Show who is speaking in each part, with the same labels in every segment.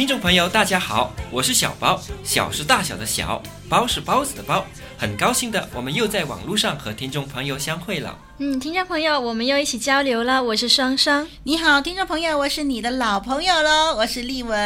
Speaker 1: 听众朋友，大家好，我是小包，小是大小的小，包是包子的包，很高兴的，我们又在网络上和听众朋友相会了。
Speaker 2: 嗯，听众朋友，我们又一起交流了。我是双双，
Speaker 3: 你好，听众朋友，我是你的老朋友喽，我是丽文。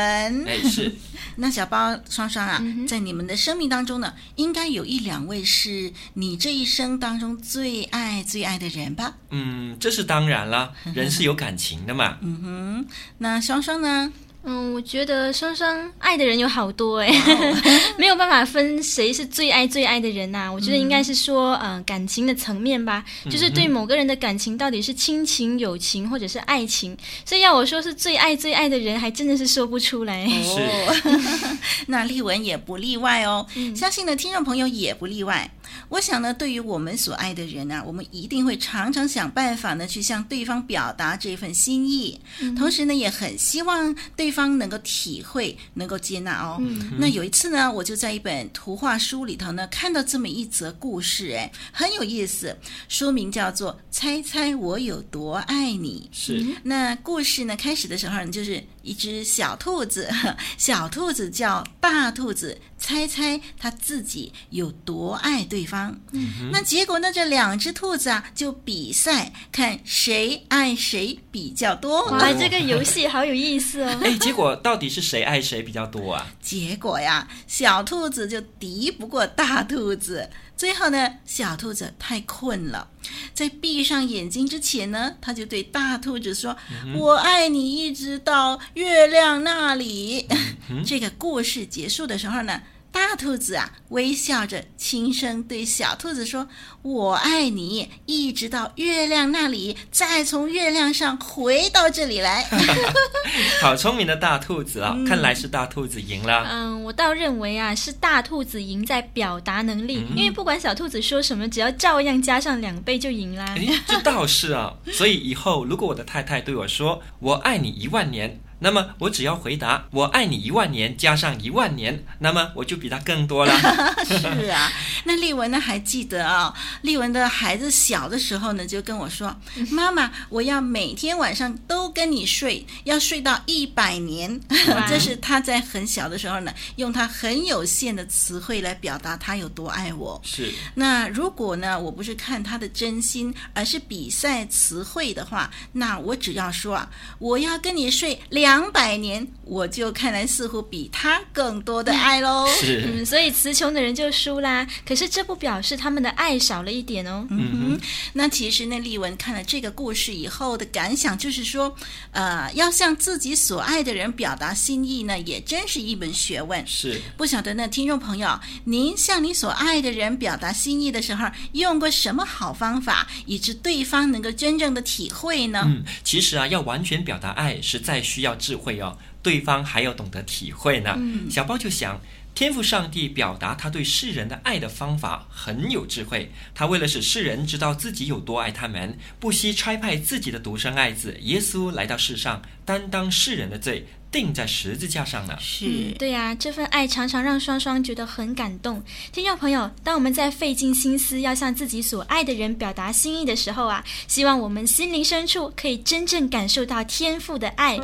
Speaker 1: 哎，是。
Speaker 3: 那小包双双啊，
Speaker 2: 嗯，
Speaker 3: 在你们的生命当中呢，应该有一两位是你这一生当中最爱最爱的人吧？
Speaker 1: 嗯，这是当然了，人是有感情的嘛。
Speaker 3: 嗯哼，那双双呢？
Speaker 2: 嗯，我觉得双双爱的人有好多哎，Wow. 没有办法分谁是最爱最爱的人呐、啊。我觉得应该是说，嗯、呃，感情的层面吧，就是对某个人的感情到底是亲情、友情或者是爱情。所以要我说是最爱最爱的人，还真的是说不出来。
Speaker 1: 哦，
Speaker 3: 那丽文也不例外哦。
Speaker 2: 嗯、
Speaker 3: 相信呢，听众朋友也不例外。我想呢，对于我们所爱的人呢、啊，我们一定会常常想办法呢，去向对方表达这份心意。
Speaker 2: 嗯、
Speaker 3: 同时呢，也很希望对方能够体会、能够接纳哦。
Speaker 2: 嗯、
Speaker 3: 那有一次呢，我就在一本图画书里头呢，看到这么一则故事，哎，很有意思。书名叫做《猜猜我有多爱你》。
Speaker 1: 是。
Speaker 3: 那故事呢，开始的时候呢，就是一只小兔子，小兔子叫大兔子，猜猜它自己有多爱对方。
Speaker 1: 嗯。
Speaker 3: 那结果呢，这两只兔子啊，就比赛看谁爱谁比较多。
Speaker 2: 哇，这个游戏好有意思哦！
Speaker 1: 哎，结果到底是谁爱谁比较多啊？
Speaker 3: 结果呀，小兔子就敌不过大兔子。最后呢，小兔子太困了，在闭上眼睛之前呢，他就对大兔子说：“嗯、我爱你，一直到月亮那里。嗯” 这个故事结束的时候呢，大兔子啊，微笑着轻声对小兔子说：“我爱你，一直到月亮那里，再从月亮上回到这里来。”
Speaker 1: 好聪明的大兔子啊！嗯、看来是大兔子赢了。
Speaker 2: 嗯，我倒认为啊，是大兔子赢在表达能力，嗯、因为不管小兔子说什么，只要照样加上两倍就赢啦。
Speaker 1: 哎，这倒是啊。所以以后如果我的太太对我说“我爱你一万年”，那么我只要回答“我爱你一万年”加上一万年，那么我就比他更多了。
Speaker 3: 是啊，那丽文呢还记得啊、哦？丽文的孩子小的时候呢，就跟我说：“妈妈，我要每天晚上都跟你睡，要睡到一百年。” 这是他在很小的时候呢，用他很有限的词汇来表达他有多爱我。
Speaker 1: 是。
Speaker 3: 那如果呢，我不是看他的真心，而是比赛词汇的话，那我只要说啊，我要跟你睡两。两百年，我就看来似乎比他更多的爱喽。
Speaker 1: 是，
Speaker 2: 嗯，所以词穷的人就输啦。可是这不表示他们的爱少了一点哦。
Speaker 3: 嗯哼，那其实那，丽文看了这个故事以后的感想就是说，呃，要向自己所爱的人表达心意呢，也真是一门学问。
Speaker 1: 是，
Speaker 3: 不晓得呢，听众朋友，您向你所爱的人表达心意的时候，用过什么好方法，以致对方能够真正的体会呢？
Speaker 1: 嗯，其实啊，要完全表达爱，实在需要。智慧哦，对方还要懂得体会呢。
Speaker 3: 嗯、
Speaker 1: 小包就想，天赋上帝表达他对世人的爱的方法很有智慧。他为了使世人知道自己有多爱他们，不惜差派自己的独生爱子耶稣来到世上，担当世人的罪，钉在十字架上呢。
Speaker 3: 是、
Speaker 2: 嗯、对呀、啊，这份爱常常让双双觉得很感动。听众朋友，当我们在费尽心思要向自己所爱的人表达心意的时候啊，希望我们心灵深处可以真正感受到天赋的爱。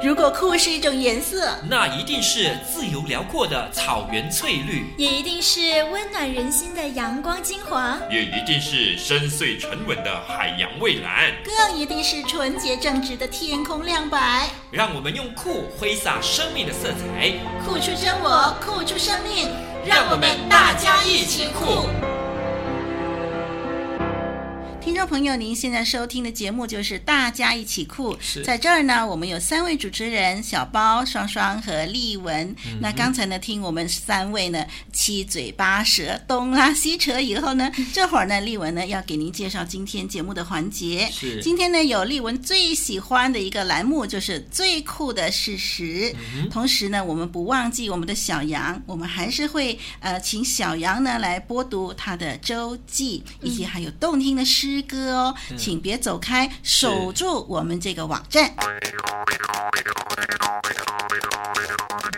Speaker 3: 如果酷是一种颜色，
Speaker 1: 那一定是自由辽阔的草原翠绿，
Speaker 2: 也一定是温暖人心的阳光金黄，
Speaker 4: 也一定是深邃沉稳的海洋蔚蓝，
Speaker 3: 更一定是纯洁正直的天空亮白。
Speaker 1: 让我们用酷挥洒生命的色彩，
Speaker 3: 酷出真我，酷出生命，
Speaker 4: 让我们大家一起酷。
Speaker 3: 听众朋友，您现在收听的节目就是《大家一起酷》。在这儿呢，我们有三位主持人：小包、双双和丽文。嗯、那刚才呢，听我们三位呢七嘴八舌、东拉西扯以后呢，这会儿呢，丽文呢要给您介绍今天节目的环节。
Speaker 1: 是。
Speaker 3: 今天呢，有丽文最喜欢的一个栏目，就是最酷的事实。嗯、同时呢，我们不忘记我们的小杨，我们还是会呃请小杨呢来播读他的周记，以及还有动听的诗歌哦，请别走开，守住我们这个网站。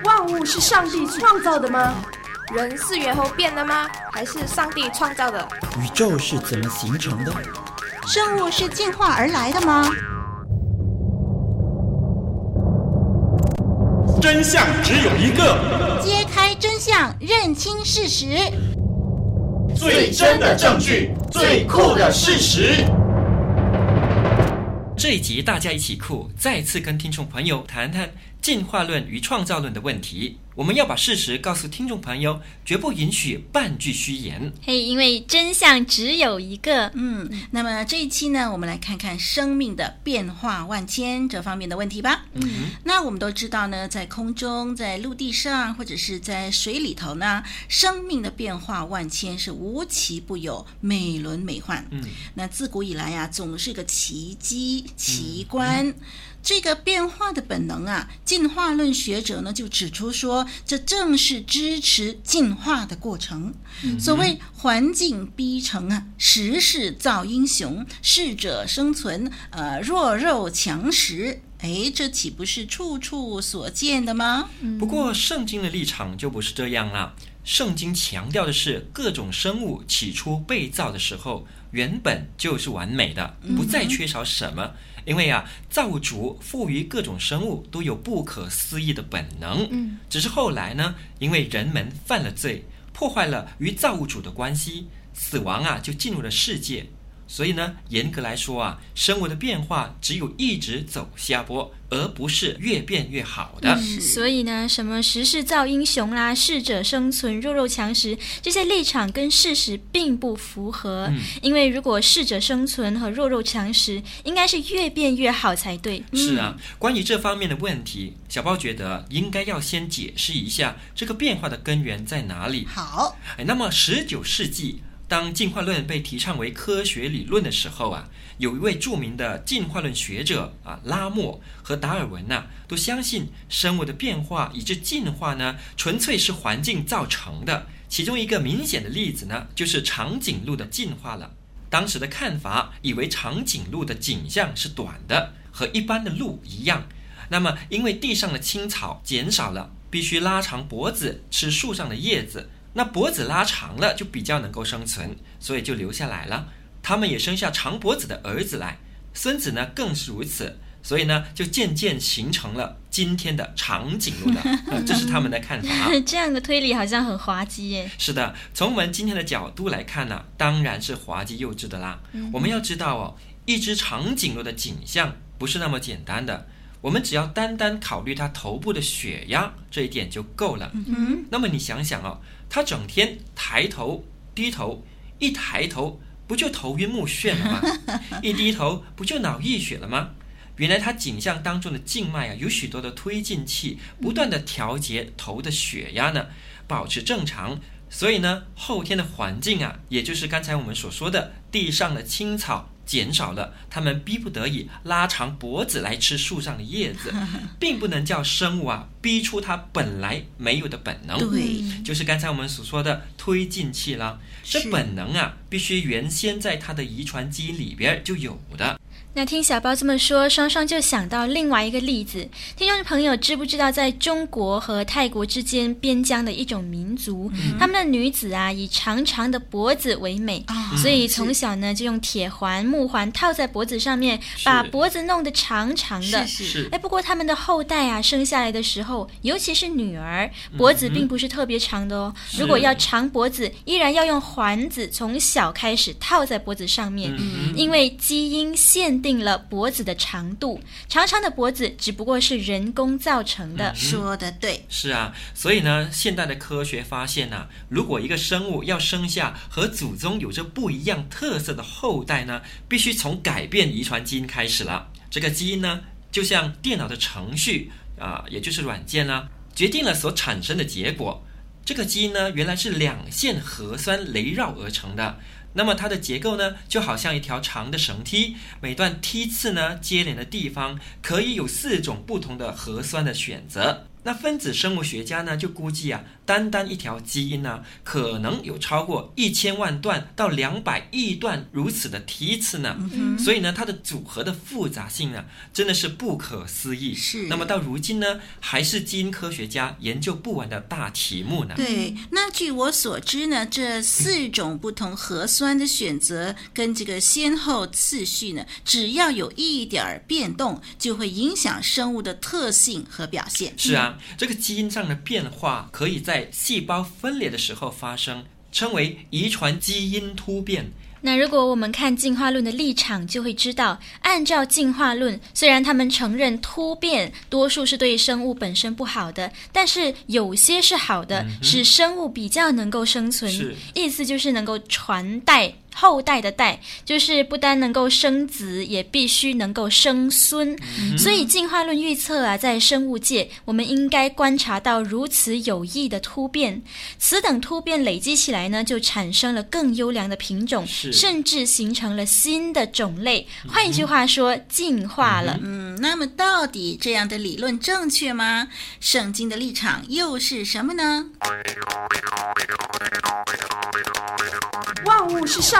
Speaker 5: 万物是上帝创造的吗？人是猿猴变的吗？还是上帝创造的？
Speaker 6: 宇宙是怎么形成的？
Speaker 3: 生物是进化而来的吗？
Speaker 4: 真相只有一个，
Speaker 3: 揭开真相，认清事实。
Speaker 4: 最真的证据，最酷的事实。
Speaker 1: 这一集大家一起酷，再次跟听众朋友谈谈进化论与创造论的问题。我们要把事实告诉听众朋友，绝不允许半句虚言。
Speaker 2: 嘿，因为真相只有一个。
Speaker 3: 嗯，那么这一期呢，我们来看看生命的变化万千这方面的问题吧。
Speaker 1: 嗯，
Speaker 3: 那我们都知道呢，在空中、在陆地上或者是在水里头呢，生命的变化万千是无奇不有、美轮美奂。
Speaker 1: 嗯，
Speaker 3: 那自古以来呀、啊，总是个奇迹奇观。嗯嗯这个变化的本能啊，进化论学者呢就指出说，这正是支持进化的过程。
Speaker 1: 嗯、
Speaker 3: 所谓环境逼成啊，时势造英雄，适者生存，呃，弱肉强食。哎，这岂不是处处所见的吗？
Speaker 1: 不过圣经的立场就不是这样了。圣经强调的是，各种生物起初被造的时候，原本就是完美的，不再缺少什么。嗯因为啊，造物主赋予各种生物都有不可思议的本能，
Speaker 2: 嗯，
Speaker 1: 只是后来呢，因为人们犯了罪，破坏了与造物主的关系，死亡啊就进入了世界。所以呢，严格来说啊，生物的变化只有一直走下坡，而不是越变越好的。
Speaker 2: 嗯，所以呢，什么时势造英雄啦，适者生存，弱肉强食，这些立场跟事实并不符合。
Speaker 1: 嗯，
Speaker 2: 因为如果适者生存和弱肉强食，应该是越变越好才对。
Speaker 1: 是啊，关于这方面的问题，小包觉得应该要先解释一下这个变化的根源在哪里。
Speaker 3: 好，
Speaker 1: 哎，那么十九世纪。当进化论被提倡为科学理论的时候啊，有一位著名的进化论学者啊，拉莫和达尔文呐、都相信生物的变化以致进化呢，纯粹是环境造成的。其中一个明显的例子呢，就是长颈鹿的进化了。当时的看法以为长颈鹿的颈项是短的，和一般的鹿一样。那么因为地上的青草减少了，必须拉长脖子吃树上的叶子。那脖子拉长了，就比较能够生存，所以就留下来了。他们也生下长脖子的儿子来，孙子呢更是如此，所以呢就渐渐形成了今天的长颈鹿了。这是他们的看法。
Speaker 2: 这样的推理好像很滑稽耶。
Speaker 1: 是的，从我们今天的角度来看呢，当然是滑稽幼稚的啦。我们要知道哦，一只长颈鹿的景象不是那么简单的。我们只要单单考虑它头部的血压这一点就够了。
Speaker 3: 嗯，
Speaker 1: 那么你想想哦，它整天抬头低头，一抬头不就头晕目眩了吗？一低头不就脑溢血了吗？原来他颈项当中的静脉啊，有许多的推进器，不断的调节头的血压呢，保持正常。所以呢，后天的环境啊，也就是刚才我们所说的地上的青草。减少了，他们逼不得已拉长脖子来吃树上的叶子，并不能叫生物啊逼出它本来没有的本能。
Speaker 3: 对，
Speaker 1: 就是刚才我们所说的推进器了。这本能啊，必须原先在它的遗传基因里边就有的。
Speaker 2: 那听小包这么说，双双就想到另外一个例子。听众朋友知不知道，在中国和泰国之间边疆的一种民族，嗯、他们的女子啊以长长的脖子为美，
Speaker 3: 哦、
Speaker 2: 所以从小呢就用铁环、木环套在脖子上面，把脖子弄得长长的。
Speaker 3: 是是。
Speaker 2: 哎，不过他们的后代啊生下来的时候，尤其是女儿，脖子并不是特别长的哦。
Speaker 1: 嗯、
Speaker 2: 如果要长脖子，依然要用环子从小开始套在脖子上面，
Speaker 1: 嗯、
Speaker 2: 因为基因限。限定了脖子的长度，长长的脖子只不过是人工造成的。
Speaker 3: 嗯、说的对，
Speaker 1: 是啊，所以呢，现代的科学发现呢、啊，如果一个生物要生下和祖宗有着不一样特色的后代呢，必须从改变遗传基因开始了。这个基因呢，就像电脑的程序啊、呃，也就是软件呢、啊，决定了所产生的结果。这个基因呢，原来是两线核酸围绕而成的。那么它的结构呢，就好像一条长的绳梯，每段梯次呢接连的地方可以有四种不同的核酸的选择。那分子生物学家呢，就估计啊，单单一条基因呢，可能有超过一千万段到两百亿段如此的梯次呢。嗯、所以呢，它的组合的复杂性呢，真的是不可思议。
Speaker 3: 是。
Speaker 1: 那么到如今呢，还是基因科学家研究不完的大题目呢。
Speaker 3: 对。那据我所知呢，这四种不同核酸的选择跟这个先后次序呢，只要有一点儿变动，就会影响生物的特性和表现。
Speaker 1: 是啊。这个基因上的变化可以在细胞分裂的时候发生，称为遗传基因突变。
Speaker 2: 那如果我们看进化论的立场，就会知道，按照进化论，虽然他们承认突变多数是对生物本身不好的，但是有些是好的，嗯、使生物比较能够生存。意思就是能够传代。后代的代就是不单能够生子，也必须能够生孙。嗯、所以进化论预测啊，在生物界，我们应该观察到如此有益的突变。此等突变累积起来呢，就产生了更优良的品种，甚至形成了新的种类。换一句话说，嗯、进化了。
Speaker 3: 嗯，那么到底这样的理论正确吗？圣经的立场又是什么呢？
Speaker 5: 万物是上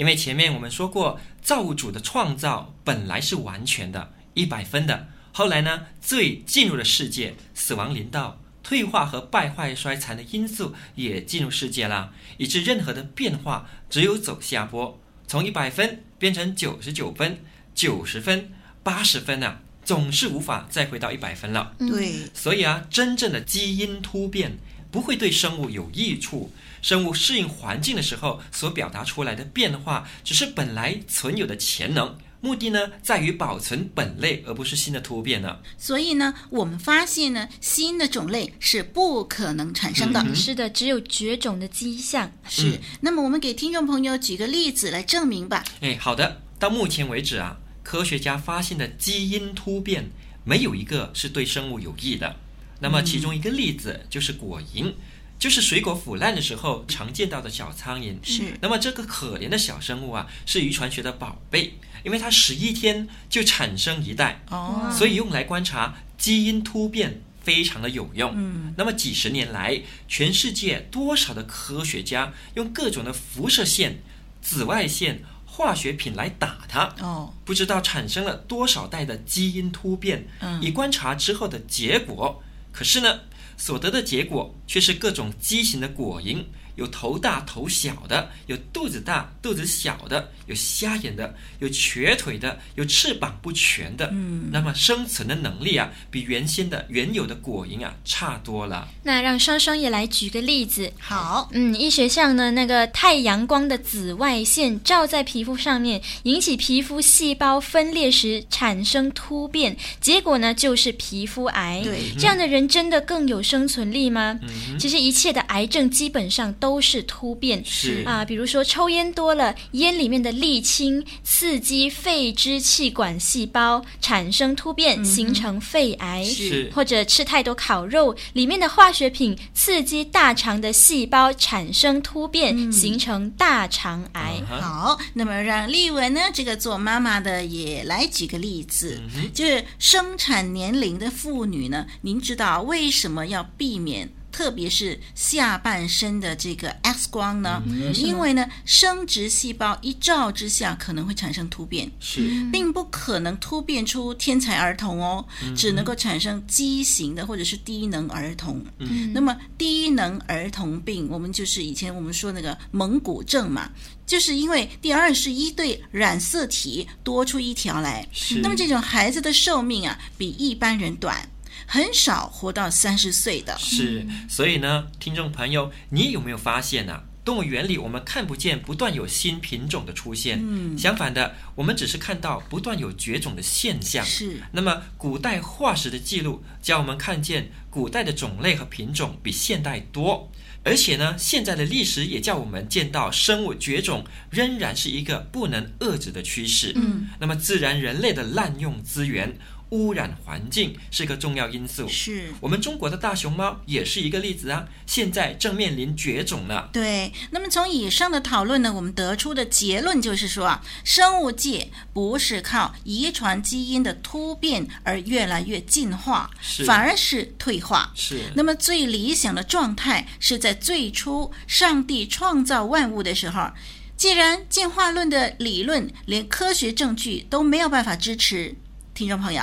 Speaker 1: 因为前面我们说过，造物主的创造本来是完全的、一百分的。后来呢，罪进入了世界，死亡临到，退化和败坏衰残的因素也进入世界了，以致任何的变化只有走下坡，从一百分变成九十九分、九十分、八十分啊，总是无法再回到一百分了。
Speaker 3: 对，
Speaker 1: 所以啊，真正的基因突变不会对生物有益处。生物适应环境的时候所表达出来的变化，只是本来存有的潜能，目的呢在于保存本类，而不是新的突变呢。
Speaker 3: 所以呢，我们发现呢，新的种类是不可能产生的。
Speaker 2: 嗯、是的，只有绝种的迹象。
Speaker 3: 是。嗯、那么我们给听众朋友举个例子来证明吧。
Speaker 1: 哎，好的。到目前为止啊，科学家发现的基因突变没有一个是对生物有益的。那么其中一个例子就是果蝇。嗯就是水果腐烂的时候常见到的小苍蝇。
Speaker 3: 是，
Speaker 1: 那么这个可怜的小生物啊，是遗传学的宝贝，因为它十一天就产生一代，
Speaker 3: 哦，
Speaker 1: 所以用来观察基因突变非常的有用。
Speaker 3: 嗯，
Speaker 1: 那么几十年来，全世界多少的科学家用各种的辐射线、紫外线、化学品来打它，
Speaker 3: 哦，
Speaker 1: 不知道产生了多少代的基因突变，
Speaker 3: 嗯，
Speaker 1: 以观察之后的结果。可是呢，所得的结果却是各种畸形的果蝇。有头大头小的，有肚子大肚子小的，有瞎眼的，有瘸腿的，有翅膀不全的。
Speaker 3: 嗯，
Speaker 1: 那么生存的能力啊，比原先的原有的果蝇啊差多了。
Speaker 2: 那让双双也来举个例子。
Speaker 3: 好，
Speaker 2: 嗯，医学上呢，那个太阳光的紫外线照在皮肤上面，引起皮肤细胞分裂时产生突变，结果呢就是皮肤癌。
Speaker 3: 对，
Speaker 2: 这样的人真的更有生存力吗？
Speaker 1: 嗯，
Speaker 2: 其实一切的癌症基本上都。都是突变，
Speaker 1: 是。
Speaker 2: 啊，比如说抽烟多了，烟里面的沥青刺激肺支气管细胞产生突变，嗯、形成肺癌；
Speaker 1: 是。
Speaker 2: 或者吃太多烤肉，里面的化学品刺激大肠的细胞产生突变，嗯、形成大肠癌。
Speaker 1: Uh huh.
Speaker 3: 好，那么让丽文呢，这个做妈妈的也来举个例子，
Speaker 1: 嗯、
Speaker 3: 就是生产年龄的妇女呢，您知道为什么要避免特别是下半身的这个 X 光呢？
Speaker 1: 嗯、
Speaker 3: 因为呢，生殖细胞一照之下可能会产生突变，
Speaker 1: 是，
Speaker 3: 并不可能突变出天才儿童哦，
Speaker 1: 嗯、
Speaker 3: 只能够产生畸形的或者是低能儿童。
Speaker 1: 嗯，
Speaker 3: 那么低能儿童病，我们就是以前我们说那个蒙古症嘛，就是因为第二十一对染色体多出一条来。
Speaker 1: 是，
Speaker 3: 那么这种孩子的寿命啊，比一般人短。很少活到三十岁的。
Speaker 1: 是，所以呢，听众朋友，你有没有发现呢、啊？动物园里我们看不见不断有新品种的出现，嗯，相反的，我们只是看到不断有绝种的现象。
Speaker 3: 是，
Speaker 1: 那么古代化石的记录叫我们看见古代的种类和品种比现代多，而且呢，现在的历史也叫我们见到生物绝种仍然是一个不能遏制的趋势。
Speaker 3: 嗯，
Speaker 1: 那么自然人类的滥用资源。污染环境是个重要因素。
Speaker 3: 是
Speaker 1: 我们中国的大熊猫也是一个例子啊，现在正面临绝种呢。
Speaker 3: 对，那么从以上的讨论呢，我们得出的结论就是说啊，生物界不是靠遗传基因的突变而越来越进化，反而是退化。
Speaker 1: 是。
Speaker 3: 那么最理想的状态是在最初上帝创造万物的时候，既然进化论的理论连科学证据都没有办法支持，听众朋友。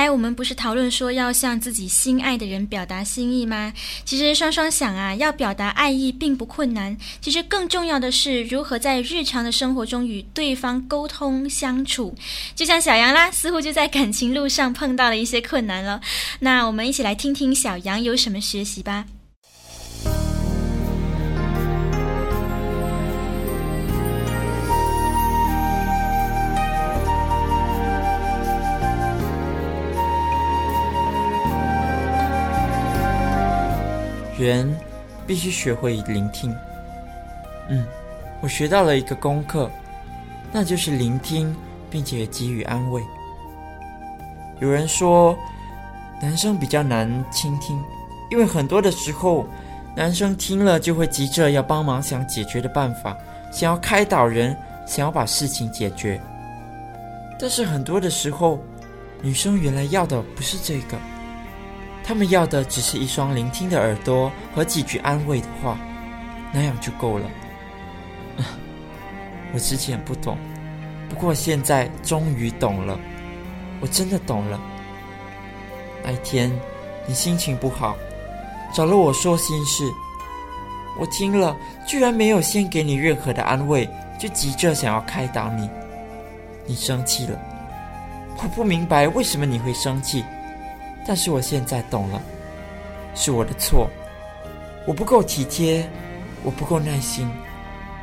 Speaker 2: 才我们不是讨论说要向自己心爱的人表达心意吗？其实双双想啊，要表达爱意并不困难。其实更重要的是如何在日常的生活中与对方沟通相处。就像小杨啦，似乎就在感情路上碰到了一些困难了。那我们一起来听听小杨有什么学习吧。
Speaker 7: 人必须学会聆听。嗯，我学到了一个功课，那就是聆听并且给予安慰。有人说，男生比较难倾听，因为很多的时候，男生听了就会急着要帮忙想解决的办法，想要开导人，想要把事情解决。但是很多的时候，女生原来要的不是这个。他们要的只是一双聆听的耳朵和几句安慰的话，那样就够了。我之前不懂，不过现在终于懂了。我真的懂了。那一天，你心情不好，找了我说心事，我听了，居然没有先给你任何的安慰，就急着想要开导你。你生气了，我不明白为什么你会生气。但是我现在懂了，是我的错，我不够体贴，我不够耐心，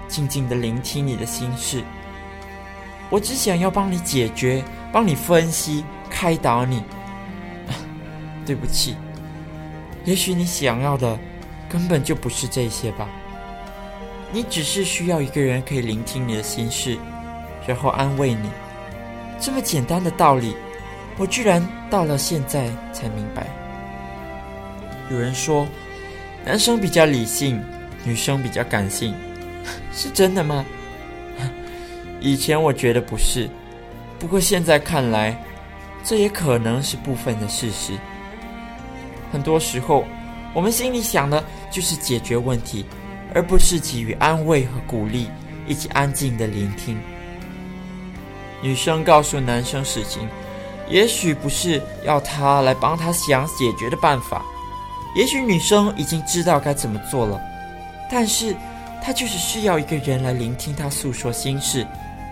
Speaker 7: 静静的聆听你的心事。我只想要帮你解决，帮你分析，开导你。对不起，也许你想要的根本就不是这些吧。你只是需要一个人可以聆听你的心事，然后安慰你。这么简单的道理。我居然到了现在才明白。有人说，男生比较理性，女生比较感性，是真的吗？以前我觉得不是，不过现在看来，这也可能是部分的事实。很多时候，我们心里想的就是解决问题，而不是给予安慰和鼓励，以及安静的聆听。女生告诉男生事情，也许不是要他来帮他想解决的办法，也许女生已经知道该怎么做了，但是她就是需要一个人来聆听她诉说心事，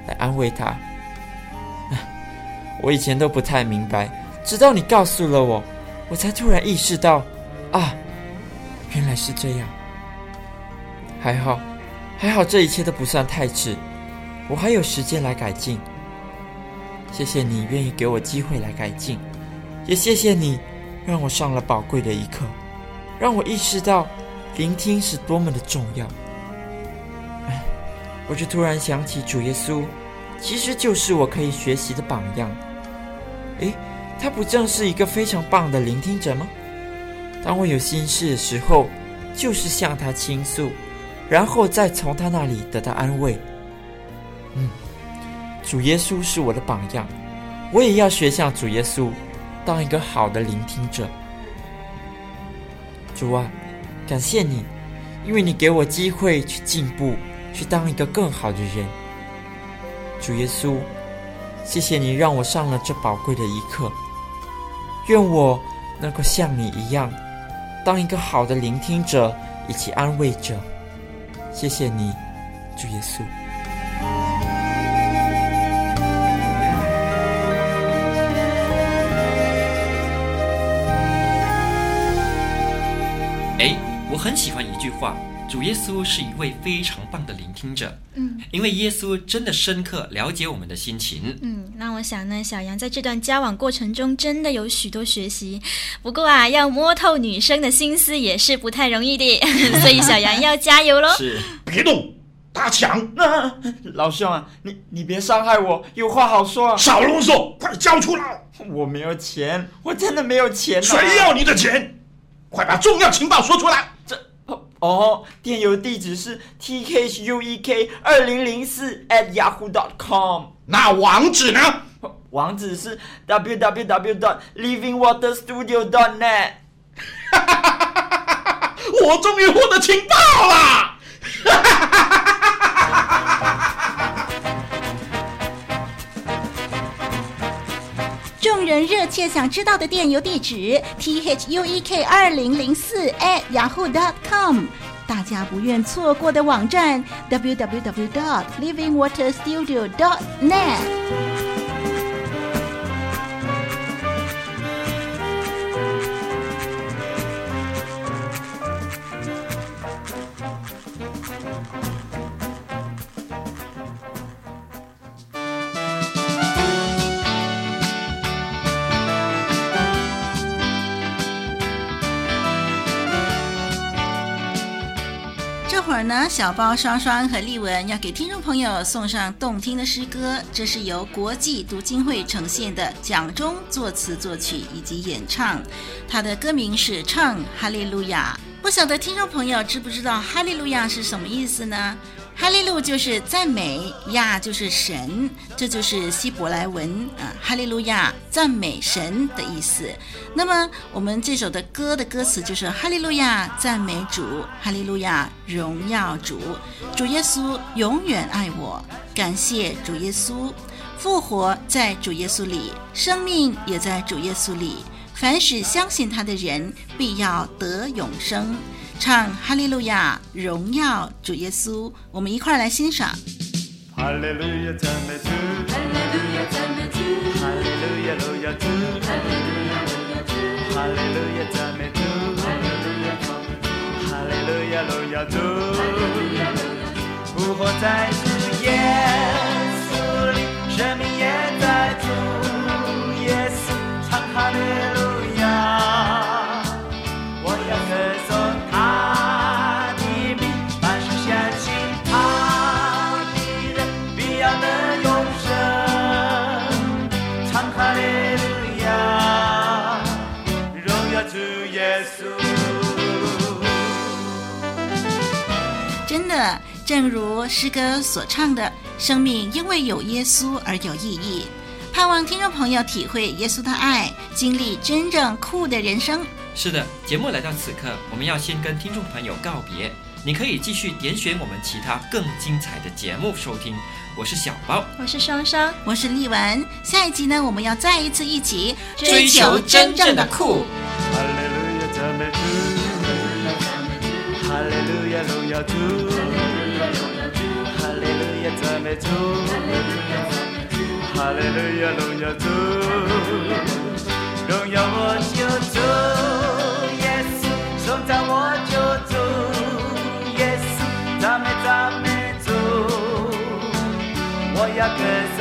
Speaker 7: 来安慰她。我以前都不太明白，直到你告诉了我，我才突然意识到，啊，原来是这样。还好，还好，这一切都不算太迟，我还有时间来改进。谢谢你愿意给我机会来改进，也谢谢你让我上了宝贵的一课，让我意识到聆听是多么的重要。哎，我就突然想起主耶稣，其实就是我可以学习的榜样。诶，他不正是一个非常棒的聆听者吗？当我有心事的时候，就是向他倾诉，然后再从他那里得到安慰。嗯。主耶稣是我的榜样，我也要学像主耶稣，当一个好的聆听者。主啊，感谢你，因为你给我机会去进步，去当一个更好的人。主耶稣，谢谢你让我上了这宝贵的一课，愿我能够像你一样，当一个好的聆听者以及安慰者。谢谢你，主耶稣。
Speaker 1: 我很喜欢一句话：主耶稣是一位非常棒的聆听者。嗯，因为耶稣真的深刻了解我们的心情。
Speaker 2: 嗯，那我想呢，小杨在这段交往过程中真的有许多学习。不过啊，要摸透女生的心思也是不太容易的，所以小杨要加油喽！
Speaker 4: 是，别动，打抢！
Speaker 7: 那老兄啊，你你别伤害我，有话好说啊！
Speaker 4: 少啰嗦，快交出来！
Speaker 7: 我没有钱，我真的没有钱啊。
Speaker 4: 谁要你的钱？快把重要情报说出来！
Speaker 7: 哦，电邮地址是 t k h u e k 二零零四 at yahoo dot com。
Speaker 4: 那网址呢？
Speaker 7: 网址是 w w w dot living water studio dot net。
Speaker 4: 哈哈哈哈哈哈！我终于获得情报了！
Speaker 3: 众人热切想知道的电邮地址 t h u e k 二零零四 at yahoo dot com。大家不愿错过的网站 www.livingwaterstudio.net。会儿呢，小包双双和丽文要给听众朋友送上动听的诗歌，这是由国际读经会呈现的蒋中作词作曲以及演唱，他的歌名是《唱哈利路亚》。不晓得听众朋友知不知道哈利路亚是什么意思呢？哈利路就是赞美，亚就是神，这就是希伯来文啊，哈利路亚赞美神的意思。那么我们这首的歌的歌词就是哈利路亚赞美主，哈利路亚荣耀主，主耶稣永远爱我，感谢主耶稣复活在主耶稣里，生命也在主耶稣里，凡是相信他的人必要得永生。唱哈利路亚，荣耀主耶稣，我们一块儿来欣赏。哈利路亚赞美主，哈利路亚赞美主，哈利路亚路亚主，哈利路亚路亚主，哈利路亚赞美主，哈利路亚赞美主，哈利路亚荣耀主，哈利路亚荣耀主，复活在主耶正如诗歌所唱的，生命因为有耶稣而有意义。盼望听众朋友体会耶稣的爱，经历真正酷的人生。
Speaker 1: 是的，节目来到此刻，我们要先跟听众朋友告别。你可以继续点选我们其他更精彩的节目收听。我是小包，
Speaker 2: 我是双双，
Speaker 3: 我是丽文。下一集呢，我们要再一次一起
Speaker 1: 追求真正的酷。
Speaker 8: 哈利路亚，赞美主！哈利路亚，路亚，怎么做哈利路亚荣耀走荣耀我就走 yes 送我就走 yes 咋么咋么走我要跟